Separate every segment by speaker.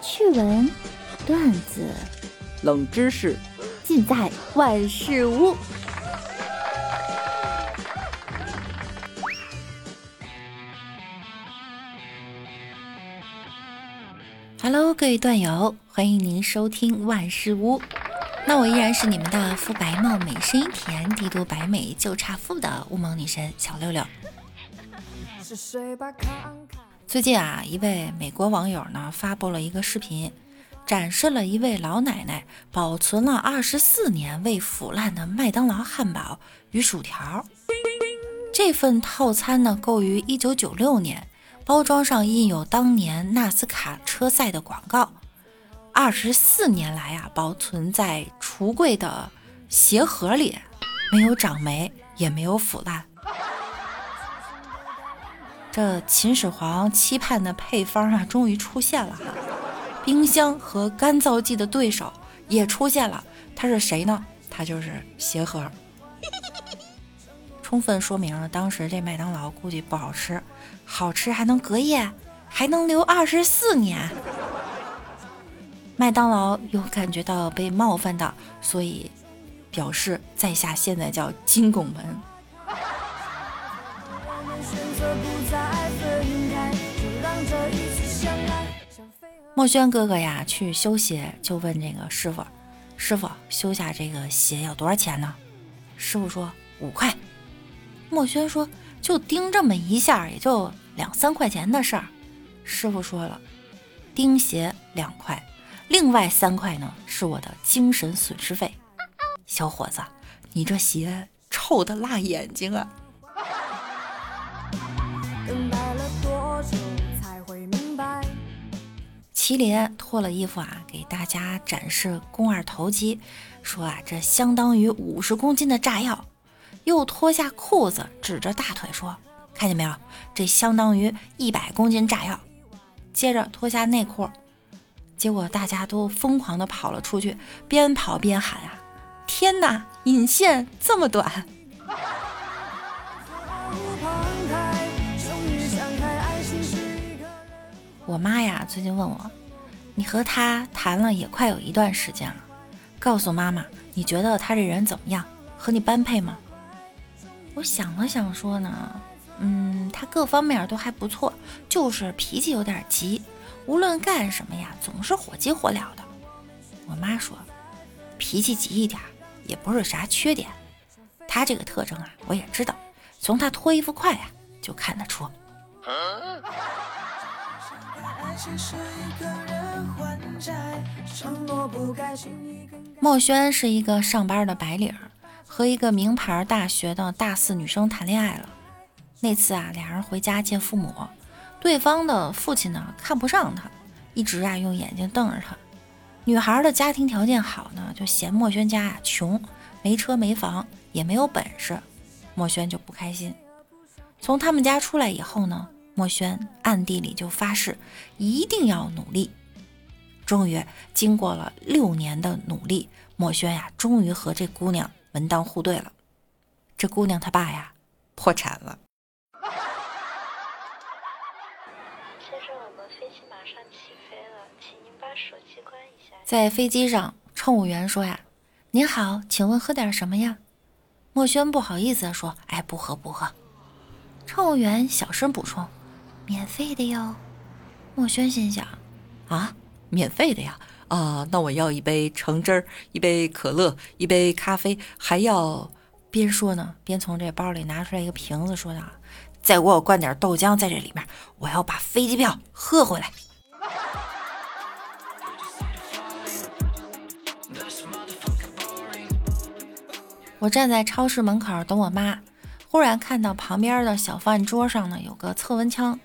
Speaker 1: 趣闻、段子、
Speaker 2: 冷知识，
Speaker 1: 尽在万事屋。Hello，各位段友，欢迎您收听万事屋。那我依然是你们的肤白貌美、声音甜、帝都白美就差富的乌蒙女神小六六。最近啊，一位美国网友呢发布了一个视频，展示了一位老奶奶保存了二十四年未腐烂的麦当劳汉堡与薯条。这份套餐呢，购于一九九六年，包装上印有当年纳斯卡车赛的广告。二十四年来啊，保存在橱柜的鞋盒里，没有长霉，也没有腐烂。这秦始皇期盼的配方啊，终于出现了哈！冰箱和干燥剂的对手也出现了，它是谁呢？它就是鞋盒，充分说明了当时这麦当劳估计不好吃，好吃还能隔夜，还能留二十四年。麦当劳又感觉到被冒犯到，所以表示在下现在叫金拱门。墨轩哥哥呀，去修鞋就问这个师傅：“师傅，修下这个鞋要多少钱呢？”师傅说：“五块。”墨轩说：“就钉这么一下，也就两三块钱的事儿。”师傅说了：“钉鞋两块，另外三块呢是我的精神损失费。”小伙子，你这鞋臭的辣眼睛啊！麒麟脱了衣服啊，给大家展示肱二头肌，说啊，这相当于五十公斤的炸药。又脱下裤子，指着大腿说：“看见没有？这相当于一百公斤炸药。”接着脱下内裤，结果大家都疯狂的跑了出去，边跑边喊啊：“天哪，引线这么短！”我妈呀，最近问我，你和他谈了也快有一段时间了，告诉妈妈，你觉得他这人怎么样？和你般配吗？我想了想说呢，嗯，他各方面都还不错，就是脾气有点急，无论干什么呀，总是火急火燎的。我妈说，脾气急一点也不是啥缺点，他这个特征啊，我也知道，从他脱衣服快呀就看得出。墨轩是一个上班的白领，和一个名牌大学的大四女生谈恋爱了。那次啊，俩人回家见父母，对方的父亲呢看不上他，一直啊用眼睛瞪着他。女孩的家庭条件好呢，就嫌墨轩家啊穷，没车没房，也没有本事，墨轩就不开心。从他们家出来以后呢。墨轩暗地里就发誓，一定要努力。终于，经过了六年的努力，墨轩呀，终于和这姑娘门当户对了。这姑娘她爸呀，破产了。先生，我们飞机马上起飞了，请您把手机关一下。在飞机上，乘务员说呀：“您好，请问喝点什么呀？”墨轩不好意思地说：“哎，不喝不喝。”乘务员小声补充。免费的哟，墨轩心想：啊，免费的呀！啊，那我要一杯橙汁儿，一杯可乐，一杯咖啡，还要……边说呢，边从这包里拿出来一个瓶子，说道：“再给我灌点豆浆在这里面，我要把飞机票喝回来。”我站在超市门口等我妈，忽然看到旁边的小饭桌上呢有个测温枪。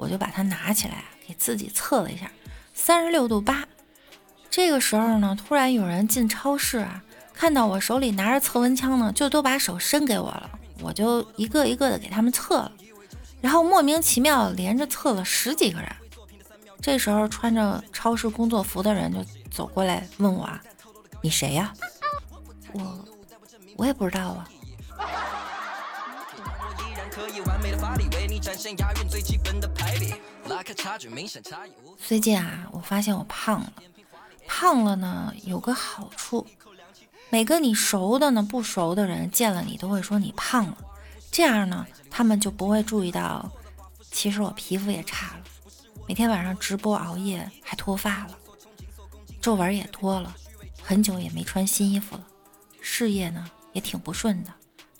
Speaker 1: 我就把它拿起来，给自己测了一下，三十六度八。这个时候呢，突然有人进超市啊，看到我手里拿着测温枪呢，就都把手伸给我了。我就一个一个的给他们测了，然后莫名其妙连着测了十几个人。这时候穿着超市工作服的人就走过来问我：“你谁呀？”我我也不知道啊。最近啊，我发现我胖了。胖了呢，有个好处，每个你熟的呢、不熟的人见了你都会说你胖了，这样呢，他们就不会注意到，其实我皮肤也差了，每天晚上直播熬夜还脱发了，皱纹也多了，很久也没穿新衣服了，事业呢也挺不顺的，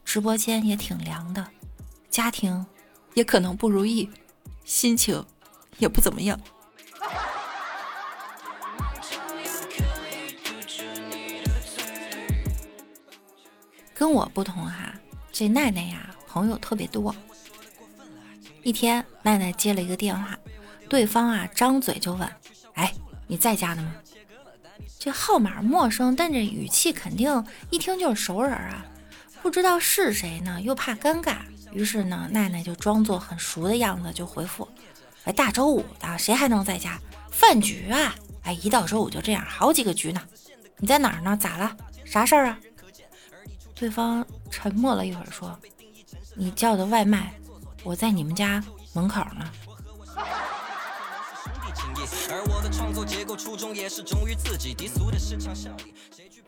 Speaker 1: 直播间也挺凉的，家庭也可能不如意，心情也不怎么样。跟我不同哈，这奈奈呀朋友特别多。一天，奈奈接了一个电话，对方啊张嘴就问：“哎，你在家呢吗？”这号码陌生，但这语气肯定一听就是熟人啊。不知道是谁呢，又怕尴尬，于是呢，奈奈就装作很熟的样子就回复：“哎，大周五的，谁还能在家？饭局啊！哎，一到周五就这样，好几个局呢。你在哪儿呢？咋了？啥事儿啊？”对方沉默了一会儿，说：“你叫的外卖，我在你们家门口呢。”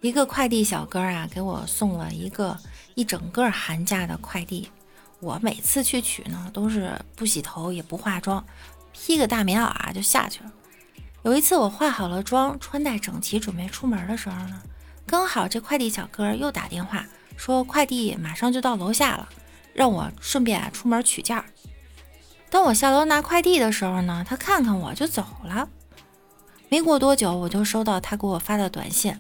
Speaker 1: 一个快递小哥啊，给我送了一个一整个寒假的快递。我每次去取呢，都是不洗头也不化妆，披个大棉袄啊就下去了。有一次我化好了妆，穿戴整齐，准备出门的时候呢，刚好这快递小哥又打电话。说快递马上就到楼下了，让我顺便出门取件。当我下楼拿快递的时候呢，他看看我就走了。没过多久，我就收到他给我发的短信：“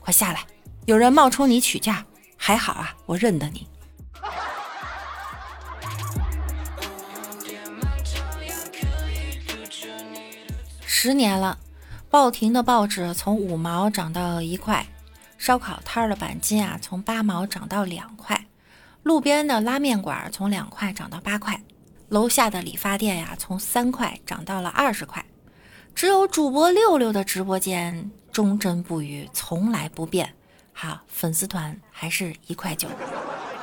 Speaker 1: 快下来，有人冒充你取件，还好啊，我认得你。”十年了，报亭的报纸从五毛涨到一块。烧烤摊的板筋啊，从八毛涨到两块；路边的拉面馆从两块涨到八块；楼下的理发店呀，从三块涨到了二十块。只有主播六六的直播间忠贞不渝，从来不变。好，粉丝团还是一块九，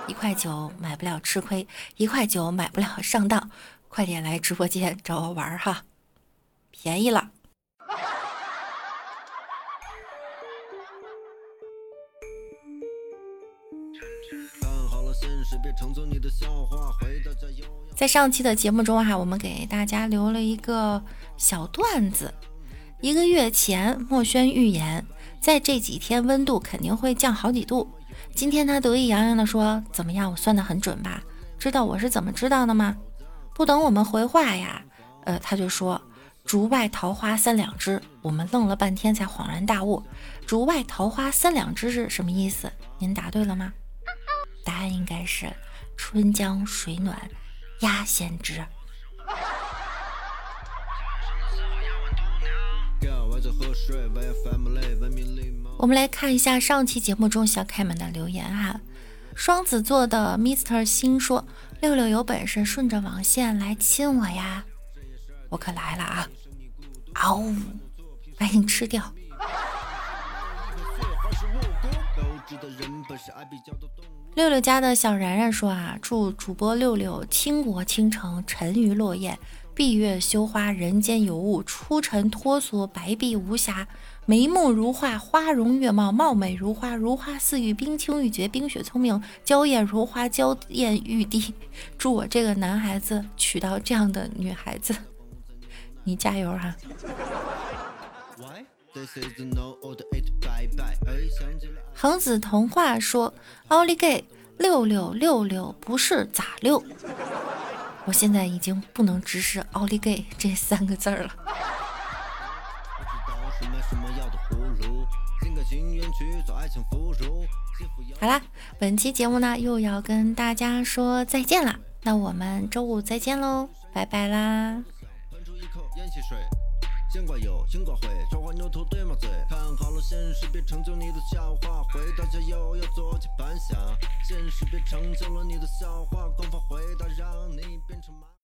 Speaker 1: 一块九买不了吃亏，一块九买不了上当。快点来直播间找我玩哈，便宜了。在上期的节目中哈，我们给大家留了一个小段子。一个月前，墨轩预言，在这几天温度肯定会降好几度。今天他得意洋洋地说：“怎么样，我算得很准吧？知道我是怎么知道的吗？”不等我们回话呀，呃，他就说：“竹外桃花三两枝。”我们愣了半天才恍然大悟：“竹外桃花三两枝是什么意思？”您答对了吗？答案应该是“春江水暖鸭先知”。我们来看一下上期节目中小凯们的留言哈。双子座的 Mister 星说：“六六有本事顺着网线来亲我呀！”我可来了啊！嗷呜，把你吃掉。六六家的小然然说啊，祝主播六六倾国倾城，沉鱼落雁，闭月羞花，人间尤物，出尘脱俗，白璧无瑕，眉目如画，花容月貌，貌美如花，如花似玉，冰清玉洁，冰雪聪明，娇艳如花，娇艳欲滴。祝我这个男孩子娶到这样的女孩子，你加油哈！恒子童话说：“奥利给，六六六六不是咋六？”我现在已经不能直视“奥利给”这三个字儿了。好啦，本期节目呢又要跟大家说再见啦，那我们周五再见喽，拜拜啦！烟气水见惯有，听惯会，说话牛头对马嘴。看好了，现实别成就你的笑话。回到家又要做起半夏，现实别成就了你的笑话。官方回答让你变成马。